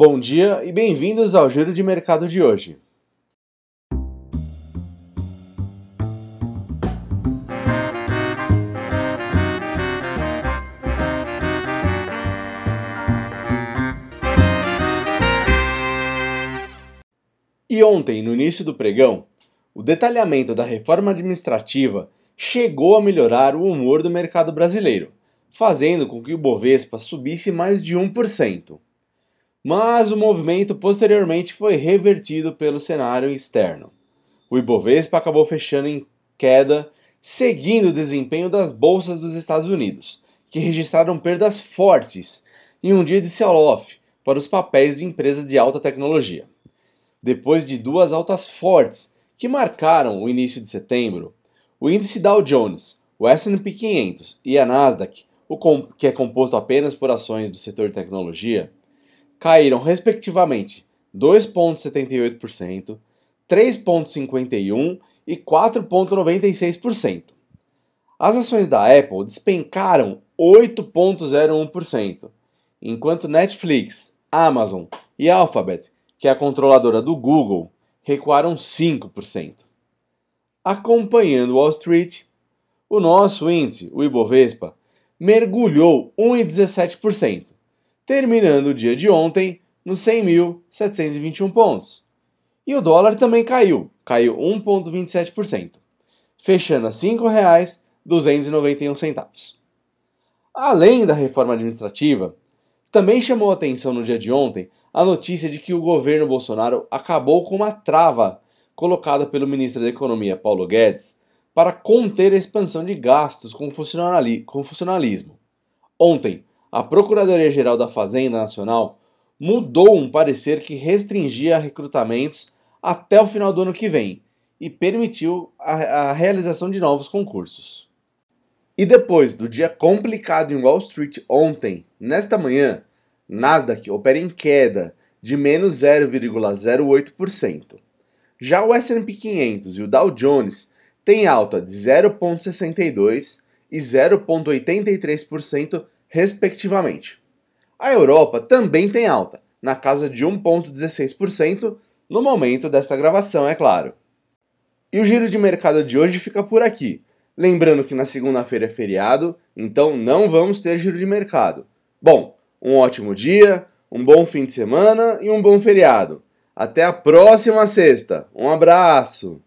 Bom dia e bem-vindos ao Giro de Mercado de hoje. E ontem, no início do pregão, o detalhamento da reforma administrativa chegou a melhorar o humor do mercado brasileiro, fazendo com que o Bovespa subisse mais de 1%. Mas o movimento posteriormente foi revertido pelo cenário externo. O Ibovespa acabou fechando em queda, seguindo o desempenho das bolsas dos Estados Unidos, que registraram perdas fortes em um dia de sell-off para os papéis de empresas de alta tecnologia. Depois de duas altas fortes que marcaram o início de setembro, o índice Dow Jones, o S&P 500 e a Nasdaq, que é composto apenas por ações do setor de tecnologia, caíram respectivamente 2,78%, 3,51% e 4,96%. As ações da Apple despencaram 8,01%, enquanto Netflix, Amazon e Alphabet que é a controladora do Google, recuaram 5%. Acompanhando Wall Street, o nosso índice, o Ibovespa, mergulhou 1,17%, terminando o dia de ontem nos 100.721 pontos. E o dólar também caiu, caiu 1,27%, fechando a R$ 5,291. Além da reforma administrativa, também chamou atenção no dia de ontem a notícia de que o governo Bolsonaro acabou com uma trava colocada pelo ministro da Economia Paulo Guedes para conter a expansão de gastos com, funcionalismo. Ontem, a Procuradoria-Geral da Fazenda Nacional mudou um parecer que restringia recrutamentos até o final do ano que vem e permitiu a, a realização de novos concursos. E depois do dia complicado em Wall Street ontem, nesta manhã, Nasdaq opera em queda de menos 0,08%. Já o S&P 500 e o Dow Jones têm alta de 0,62% e 0,83%, respectivamente. A Europa também tem alta, na casa de 1,16%, no momento desta gravação, é claro. E o giro de mercado de hoje fica por aqui. Lembrando que na segunda-feira é feriado, então não vamos ter giro de mercado. Bom, um ótimo dia, um bom fim de semana e um bom feriado. Até a próxima sexta. Um abraço!